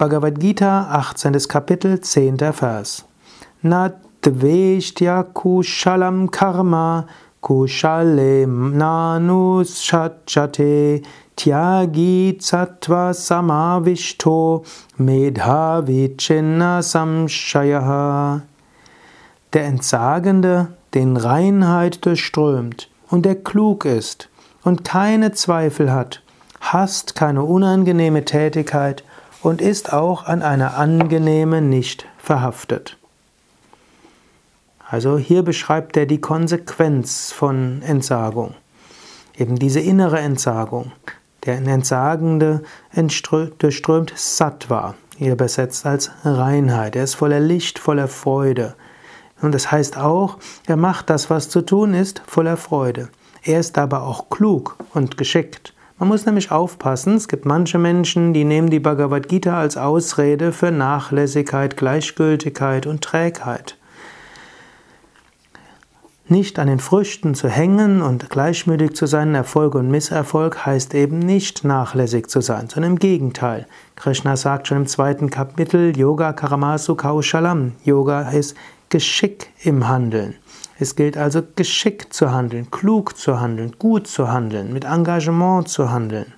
Bhagavad Gita, 18. Kapitel, 10. Vers. Na dveshtya kushalam karma kushale nanus shachate tyagi sattva samavishto medhavichinna samshayaha. Der Entsagende, den Reinheit durchströmt und der klug ist und keine Zweifel hat, hasst keine unangenehme Tätigkeit und ist auch an eine angenehme nicht verhaftet. Also hier beschreibt er die Konsequenz von Entsagung. Eben diese innere Entsagung. Der Entsagende durchströmt Sattva, hier übersetzt als Reinheit. Er ist voller Licht, voller Freude. Und das heißt auch, er macht das, was zu tun ist, voller Freude. Er ist aber auch klug und geschickt. Man muss nämlich aufpassen, es gibt manche Menschen, die nehmen die Bhagavad Gita als Ausrede für Nachlässigkeit, Gleichgültigkeit und Trägheit. Nicht an den Früchten zu hängen und gleichmütig zu sein, Erfolg und Misserfolg heißt eben nicht nachlässig zu sein, sondern im Gegenteil. Krishna sagt schon im zweiten Kapitel Yoga Karamasu Kaushalam. Yoga ist Geschick im Handeln. Es gilt also geschickt zu handeln, klug zu handeln, gut zu handeln, mit Engagement zu handeln.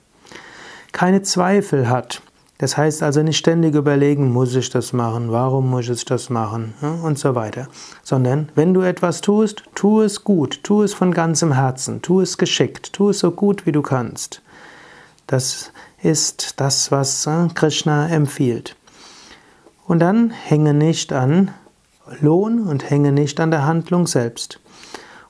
Keine Zweifel hat. Das heißt also nicht ständig überlegen, muss ich das machen, warum muss ich das machen und so weiter. Sondern wenn du etwas tust, tu es gut, tu es von ganzem Herzen, tu es geschickt, tu es so gut wie du kannst. Das ist das, was äh, Krishna empfiehlt. Und dann hänge nicht an Lohn und hänge nicht an der Handlung selbst.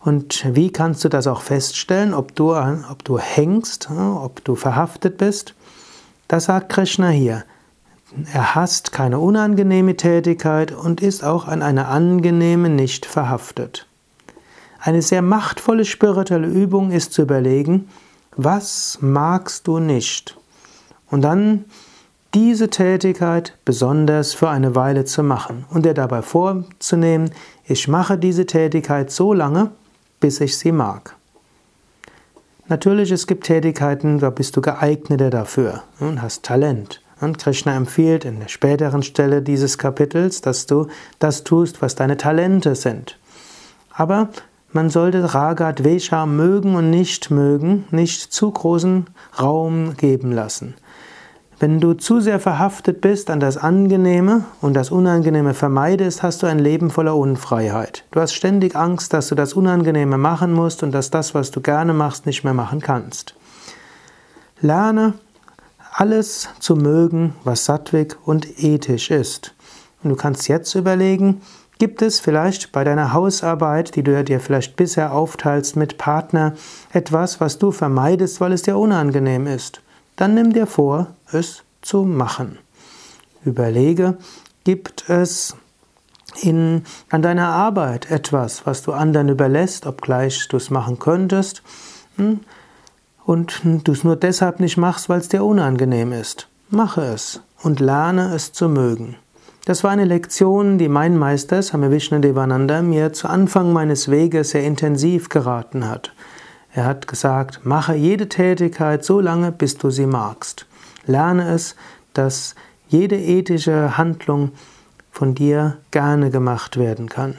Und wie kannst du das auch feststellen, ob du, ob du hängst, ob du verhaftet bist? Das sagt Krishna hier. Er hasst keine unangenehme Tätigkeit und ist auch an eine angenehme nicht verhaftet. Eine sehr machtvolle spirituelle Übung ist zu überlegen, was magst du nicht? Und dann diese Tätigkeit besonders für eine Weile zu machen und dir dabei vorzunehmen, ich mache diese Tätigkeit so lange, bis ich sie mag. Natürlich, es gibt Tätigkeiten, da bist du geeigneter dafür und hast Talent. Und Krishna empfiehlt in der späteren Stelle dieses Kapitels, dass du das tust, was deine Talente sind. Aber man sollte Raga Dvesha mögen und nicht mögen, nicht zu großen Raum geben lassen. Wenn du zu sehr verhaftet bist an das Angenehme und das Unangenehme vermeidest, hast du ein Leben voller Unfreiheit. Du hast ständig Angst, dass du das Unangenehme machen musst und dass das, was du gerne machst, nicht mehr machen kannst. Lerne alles zu mögen, was sattwig und ethisch ist. Und du kannst jetzt überlegen, gibt es vielleicht bei deiner Hausarbeit, die du dir vielleicht bisher aufteilst mit Partner, etwas, was du vermeidest, weil es dir unangenehm ist? Dann nimm dir vor, es zu machen. Überlege, gibt es in, an deiner Arbeit etwas, was du anderen überlässt, obgleich du es machen könntest, hm? und du es nur deshalb nicht machst, weil es dir unangenehm ist. Mache es und lerne es zu mögen. Das war eine Lektion, die mein Meister Swami Vishnu mir zu Anfang meines Weges sehr intensiv geraten hat. Er hat gesagt, mache jede Tätigkeit so lange, bis du sie magst. Lerne es, dass jede ethische Handlung von dir gerne gemacht werden kann.